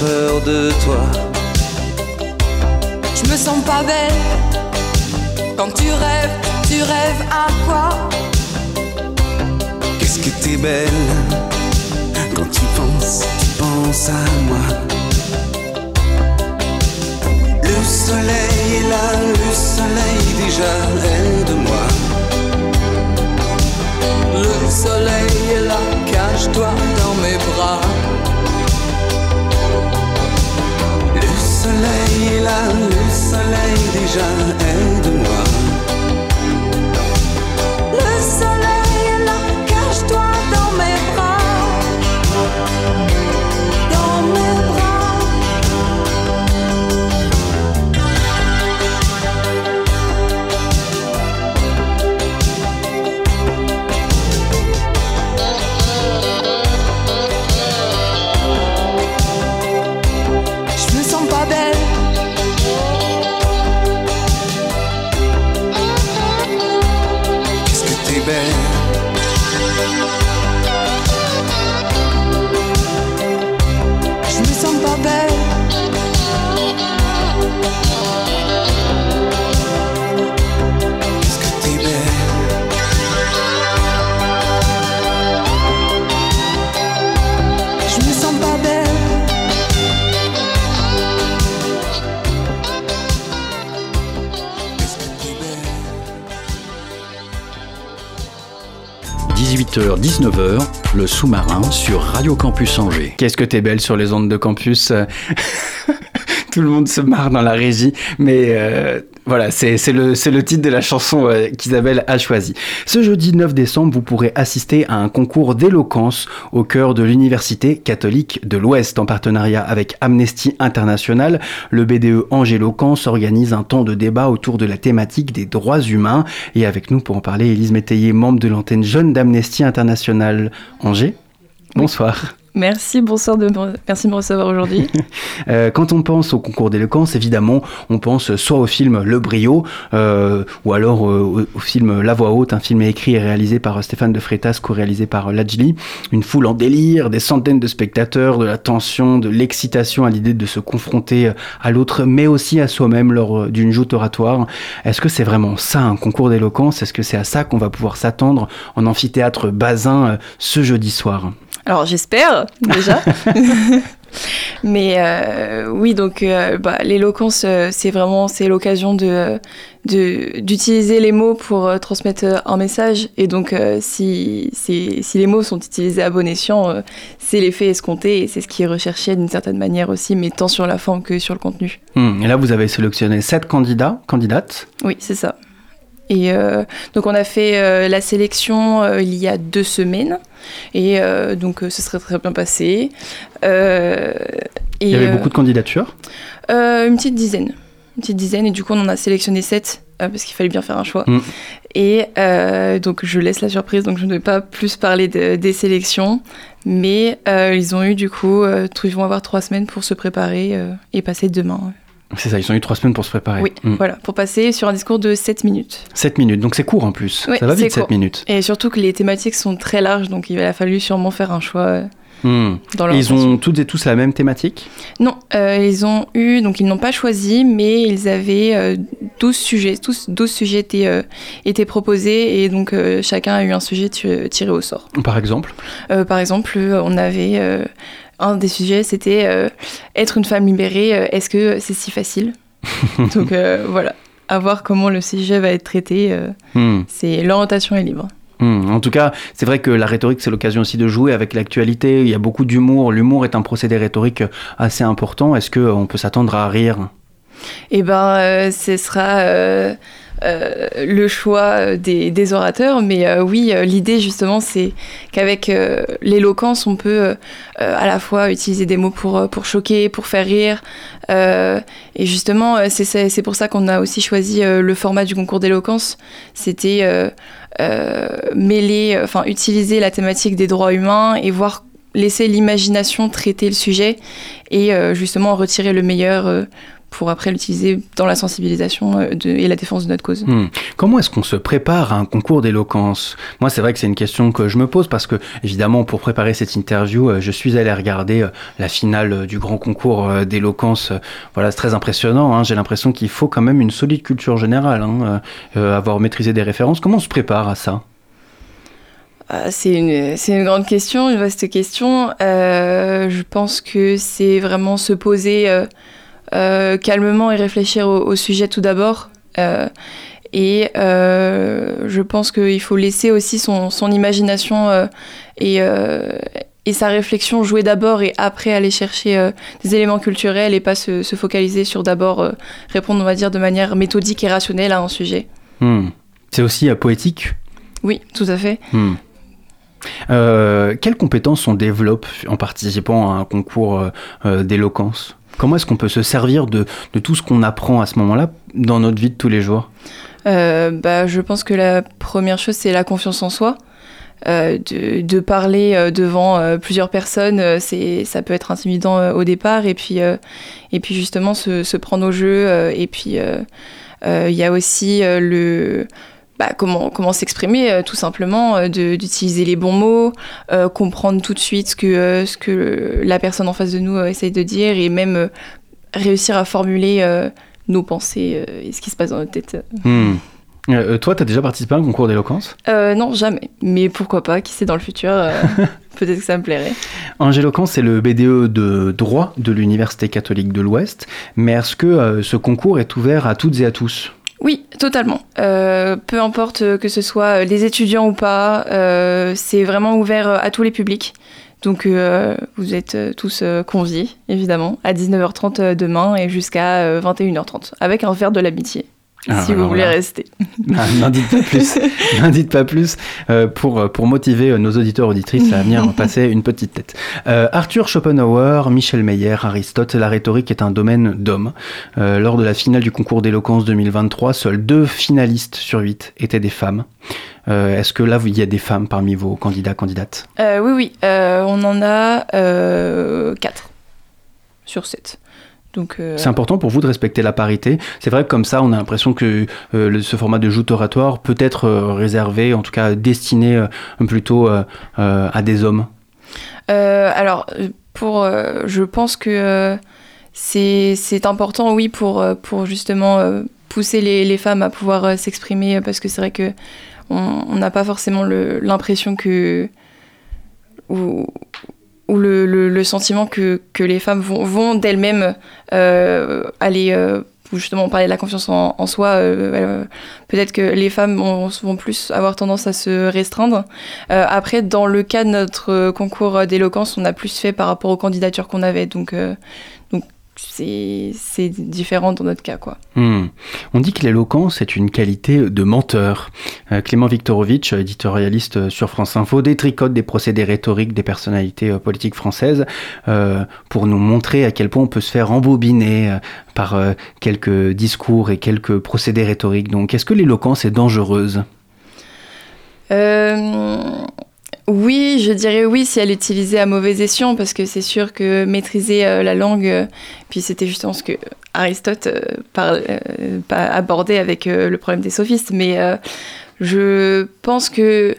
Peur de toi. Je me sens pas belle quand tu rêves, tu rêves à quoi? Qu'est-ce que t'es belle? Quand tu penses, tu penses à moi. Le soleil est là, le soleil déjà est de moi. Le soleil est là, cache cache-toi dans mes bras. Là, le soleil déjà, aide-moi. 19h, le sous-marin sur Radio Campus Angers. Qu'est-ce que t'es belle sur les ondes de campus euh? Tout le monde se marre dans la régie, mais euh, voilà, c'est le, le titre de la chanson euh, qu'Isabelle a choisi. Ce jeudi 9 décembre, vous pourrez assister à un concours d'éloquence au cœur de l'Université catholique de l'Ouest. En partenariat avec Amnesty International, le BDE Angéloquence organise un temps de débat autour de la thématique des droits humains. Et avec nous pour en parler, Élise Métayer, membre de l'antenne jeune d'Amnesty International Angers. Bonsoir. Merci, bonsoir, de me- merci de me recevoir aujourd'hui. Euh, quand on pense au concours d'éloquence, évidemment, on pense soit au film Le Brio, euh, ou alors euh, au, film La Voix Haute, un film écrit et réalisé par Stéphane de Freitas, co-réalisé par Lajli. Une foule en délire, des centaines de spectateurs, de la tension, de l'excitation à l'idée de se confronter à l'autre, mais aussi à soi-même lors euh, d'une joute oratoire. Est-ce que c'est vraiment ça, un concours d'éloquence? Est-ce que c'est à ça qu'on va pouvoir s'attendre en amphithéâtre Bazin euh, ce jeudi soir? Alors j'espère déjà. Mais euh, oui, donc euh, bah, l'éloquence, euh, c'est vraiment c'est l'occasion de d'utiliser les mots pour transmettre un message. Et donc si, si, si les mots sont utilisés à bon escient, c'est l'effet escompté et c'est ce qui est recherché d'une certaine manière aussi, mais tant sur la forme que sur le contenu. Hmm, Et là, vous avez sélectionné sept candidats, candidates. Oui, c'est ça. Et donc on a fait la sélection il y a deux semaines et euh, donc euh, ce serait très bien passé. Euh, et, Il y avait beaucoup de candidatures. une petite dizaine, une petite dizaine et du coup on en a sélectionné sept parce qu'il fallait bien faire un choix. Mm. Et donc je laisse la surprise donc je ne vais pas plus parler de- des sélections, mais ils ont eu du coup ils vont avoir trois semaines pour se préparer et passer demain. C'est ça, ils ont eu trois semaines pour se préparer. Oui, Hmm. voilà, pour passer sur un discours de 7 minutes. 7 minutes, donc c'est court en plus. Oui, ça va vite, 7 court. minutes. Et surtout que les thématiques sont très larges, donc il a fallu sûrement faire un choix euh, Hmm. dans leur ils ont toutes et tous la même thématique Non, euh, ils ont eu, donc ils n'ont pas choisi, mais ils avaient euh, 12 sujets, tous 12 sujets étaient, euh, étaient proposés, et donc chacun a eu un sujet tiré au sort. Par exemple par exemple, on avait un des sujets, c'était euh, être une femme libérée, euh, est-ce que c'est si facile Donc euh, voilà, à voir comment le sujet va être traité, euh, Hmm. c'est l'orientation est libre. Hmm. En tout cas, c'est vrai que la rhétorique, c'est l'occasion aussi de jouer avec l'actualité. Il y a beaucoup d'humour. L'humour est un procédé rhétorique assez important. Est-ce qu'on peut s'attendre à rire? Eh euh, ce sera euh, le choix des, orateurs. Mais euh, oui, euh, l'idée justement, c'est qu'avec l'éloquence, on peut à la fois utiliser des mots pour, pour choquer, pour faire rire. Et justement, c'est- pour ça qu'on a aussi choisi le format du concours d'éloquence. C'était mêler, enfin utiliser la thématique des droits humains et voir laisser l'imagination traiter le sujet et justement en retirer le meilleur pour après l'utiliser dans la sensibilisation euh, de- et la défense de notre cause. Hmm. Comment est-ce qu'on se prépare à un concours d'éloquence? Moi, c'est vrai que c'est une question que je me pose parce que, évidemment, pour préparer cette interview, euh, je suis allé regarder euh, la finale du grand concours d'éloquence. Voilà, c'est très impressionnant. hein. J'ai l'impression qu'il faut quand même une solide culture générale, hein, euh, avoir maîtrisé des références. Comment on se prépare à ça? Ah, c'est une, c'est une grande question, une vaste question. Euh, je pense que c'est vraiment se poser euh, calmement et réfléchir au, au sujet tout d'abord. Euh, Et je pense qu'il faut laisser aussi son, son imagination et, et sa réflexion jouer d'abord et après aller chercher des éléments culturels et pas se, se focaliser sur d'abord répondre, on va dire, de manière méthodique et rationnelle à un sujet. Hmm. C'est aussi poétique Oui, tout à fait. Hmm. Euh, quelles compétences on développe en participant à un concours euh, euh, d'éloquence? Comment est-ce qu'on peut se servir de, tout ce qu'on apprend à ce moment-là dans notre vie de tous les jours? Bah, Je pense que la première chose, c'est la confiance en soi. de, parler devant plusieurs personnes, c'est ça peut être intimidant au départ, et puis, et puis justement se prendre au jeu. et puis il y a aussi le bah, comment, comment s'exprimer, euh, tout simplement, euh, d'utiliser les bons mots, euh, comprendre tout de suite ce que, ce que la personne en face de nous essaye de dire et même réussir à formuler nos pensées et ce qui se passe dans notre tête. Hmm. toi, tu as déjà participé à un concours d'éloquence? Non, jamais. Mais pourquoi pas Qui sait dans le futur Peut-être que ça me plairait. Angéloquence, c'est le BDE de droit de l'Université catholique de l'Ouest. Mais est-ce que ce concours est ouvert à toutes et à tous? Oui, totalement. Euh, peu importe que ce soit les étudiants ou pas, euh, c'est vraiment ouvert à tous les publics. Donc euh, vous êtes tous conviés, évidemment, à 19h30 demain et jusqu'à 21h30, avec un verre de l'amitié. Ah, si vous voulez rester. Ah, n'en dites pas plus. Dites pas plus euh, pour, pour motiver euh, nos auditeurs auditrices à venir passer une petite tête. Euh, Arthur Schopenhauer, Michel Meyer, Aristote, la rhétorique est un domaine d'hommes. lors de la finale du concours d'éloquence 2023, seuls deux finalistes sur huit étaient des femmes. Est-ce que là, il y a des femmes parmi vos candidats, candidates? Oui, oui. on en a quatre sur sept. Euh, c'est important pour vous de respecter la parité. C'est vrai que comme ça, on a l'impression que euh, ce format de joute oratoire peut être euh, réservé, en tout cas destiné plutôt à des hommes. alors, pour, je pense que c'est important, oui, pour, pour justement pousser les, les, femmes à pouvoir s'exprimer, parce que c'est vrai que on n'a pas forcément l'impression que ou le, le, sentiment que, que, les femmes vont, vont d'elles-mêmes euh, aller euh, justement parler de la confiance en, en soi, euh, peut-être que les femmes vont, vont, plus avoir tendance à se restreindre. après, dans le cas de notre concours d'éloquence, on a plus fait par rapport aux candidatures qu'on avait, donc c'est différent dans notre cas. Quoi. Hmm. On dit que l'éloquence est une qualité de menteur. Euh, Clément Viktorovitch, éditorialiste sur France Info, détricote des procédés rhétoriques des personnalités euh, politiques françaises euh, pour nous montrer à quel point on peut se faire embobiner par quelques discours et quelques procédés rhétoriques. Donc, est-ce que l'éloquence est dangereuse? Oui, je dirais oui si elle est utilisée à mauvais escient, parce que c'est sûr que maîtriser euh, la langue, euh, puis c'était justement ce que Aristote euh, abordait avec le problème des sophistes, mais je pense que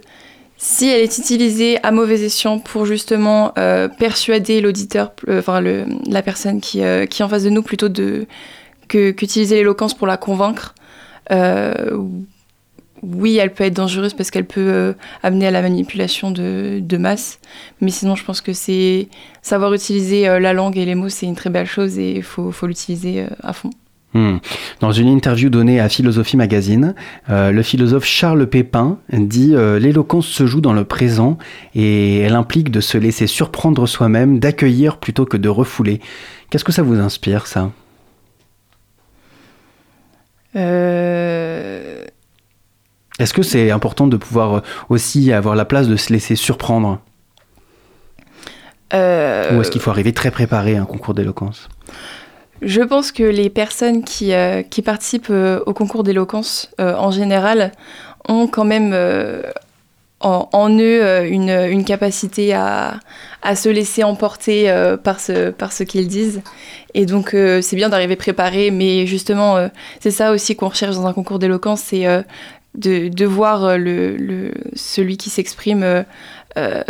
si elle est utilisée à mauvais escient pour justement persuader l'auditeur, enfin la personne qui, qui, est en face de nous, plutôt de qu'utiliser l'éloquence pour la convaincre, oui, elle peut être dangereuse parce qu'elle peut euh, amener à la manipulation de, masse. Mais sinon, je pense que c'est savoir utiliser euh, la langue et les mots, c'est une très belle chose et il faut, l'utiliser euh, à fond. Hmm. Dans une interview donnée à Philosophie Magazine, le philosophe Charles Pépin dit L'éloquence se joue dans le présent et elle implique de se laisser surprendre soi-même, d'accueillir plutôt que de refouler. Qu'est-ce que ça vous inspire, ça? Est-ce que c'est important de pouvoir euh, aussi avoir la place de se laisser surprendre? Euh, Ou est-ce qu'il faut arriver très préparé à un concours d'éloquence? Je pense que les personnes qui, euh, qui participent au concours d'éloquence en général ont quand même en, eux une, une capacité à, à, se laisser emporter par ce, par ce qu'ils disent. Et donc c'est bien d'arriver préparé, mais justement c'est ça aussi qu'on recherche dans un concours d'éloquence, c'est de, voir euh, celui qui s'exprime euh, euh,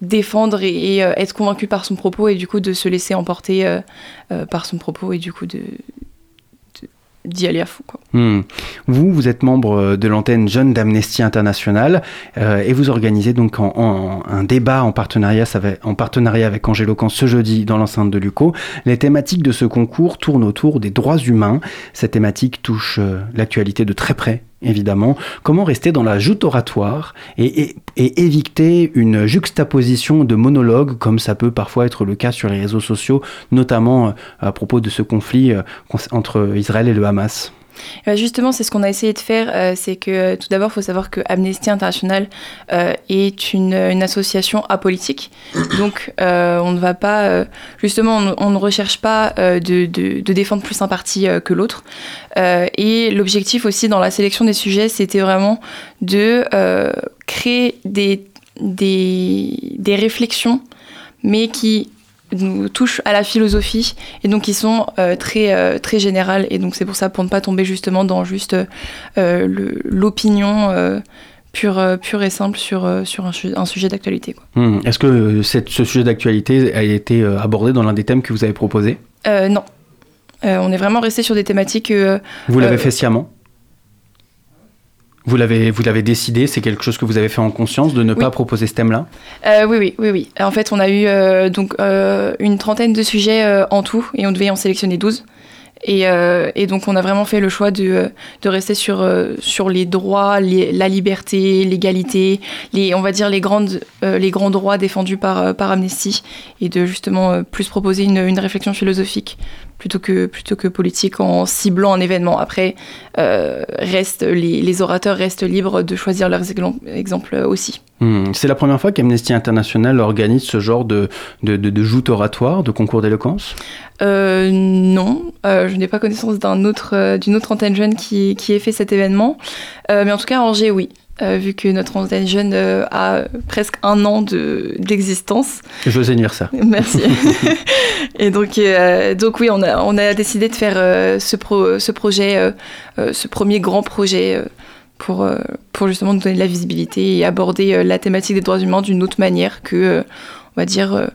défendre et, être convaincu par son propos et du coup de se laisser emporter par son propos et du coup de, d'y aller à fond. Hmm. Vous, vous êtes membre de l'antenne Jeune d'Amnesty International et vous organisez donc un débat en partenariat, avec, en partenariat ce jeudi dans l'enceinte de l'UCO. Les thématiques de ce concours tournent autour des droits humains. Cette thématique touche l'actualité de très près. Évidemment, comment rester dans la joute oratoire et, éviter une juxtaposition de monologues comme ça peut parfois être le cas sur les réseaux sociaux, notamment euh, à propos de ce conflit euh, entre Israël et le Hamas? Euh, Justement, c'est ce qu'on a essayé de faire. euh, c'est que euh, tout d'abord, il faut savoir que Amnesty International euh, est une, une association apolitique. Donc, on ne va pas, justement, on, ne- on ne recherche pas de, de- de défendre plus un parti que l'autre. Et l'objectif aussi dans la sélection des sujets, c'était vraiment de créer des, des, des réflexions, mais qui nous touchent à la philosophie et donc qui sont euh, très, euh, très générales. Et donc c'est pour ça, pour ne pas tomber justement dans juste euh, l'opinion pure, pure et simple sur, sur un, su- un sujet d'actualité. Hmm. Est-ce que cette- ce sujet d'actualité a été abordé dans l'un des thèmes que vous avez proposé? Non. On est vraiment resté sur des thématiques. Vous l'avez fait sciemment? Vous l'avez, vous l'avez décidé, c'est quelque chose que vous avez fait en conscience de ne Oui. pas proposer ce thème-là? Euh, oui, oui, oui, oui. En fait, on a eu euh, donc euh, une trentaine de sujets en tout et on devait en sélectionner 12. Et, et donc, on a vraiment fait le choix de, de rester sur, sur les droits, les- la liberté, l'égalité, les, on va dire les, grandes, les grands droits défendus par, par Amnesty et de justement plus proposer une, une réflexion philosophique plutôt que, plutôt que politique en ciblant un événement. Après, euh, reste, les, les orateurs restent libres de choisir leurs exemples aussi. Hmm. C'est la première fois qu'Amnesty International organise ce genre de, de, de, de joute oratoire, de concours d'éloquence? Euh, non, Euh, je n'ai pas connaissance d'un autre, d'une autre antenne jeune qui, qui ait fait cet événement. Mais en tout cas, Angers, oui. Euh, vu que notre antenne jeune euh, a presque un an de, d'existence. Joyeux anniversaire. Merci. Et donc, euh, donc oui, on a, on a décidé de faire ce, pro, ce projet, ce premier grand projet pour, pour justement nous donner de la visibilité et aborder la thématique des droits humains d'une autre manière que, on va dire,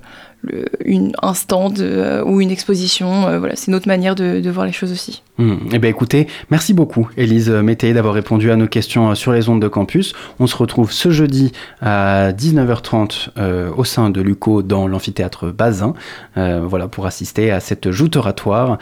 une, un stand euh, ou une exposition. Euh, voilà, c'est une autre manière de, voir les choses aussi. Hmm. Eh bien écoutez, merci beaucoup Élise Métayer d'avoir répondu à nos questions euh, sur les ondes de campus. On se retrouve ce jeudi à 19h30 euh, au sein de l'UCO dans l'amphithéâtre Bazin, voilà, pour assister à cette joute oratoire.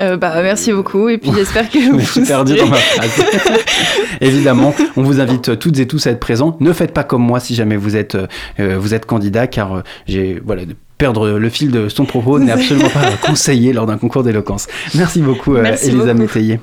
Euh, bah, merci beaucoup et puis j'espère que Je vous suis perdu dans ma phrase. Évidemment, on vous invite toutes et tous à être présents. Ne faites pas comme moi si jamais vous êtes, euh, vous êtes candidat, car euh, j'ai voilà, perdre le fil de son propos n'est absolument pas conseillé lors d'un concours d'éloquence. Merci beaucoup, euh, Elisa. Métayer.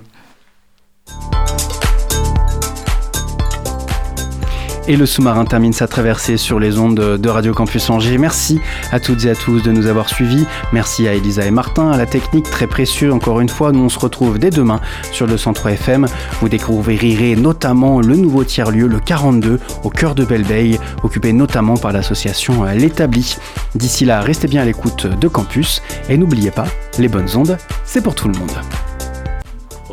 Et le sous-marin termine sa traversée sur les ondes de Radio Campus Angers. Merci à toutes et à tous de nous avoir suivis. Merci à Elisa et Martin, à la technique très précieux. Encore une fois, nous on se retrouve dès demain sur le 103 FM. Vous découvrirez notamment le nouveau tiers-lieu, le 42, au cœur de Belleveille, occupé notamment par l'association euh, L'Établi. D'ici là, restez bien à l'écoute de Campus et n'oubliez pas, les bonnes ondes, c'est pour tout le monde.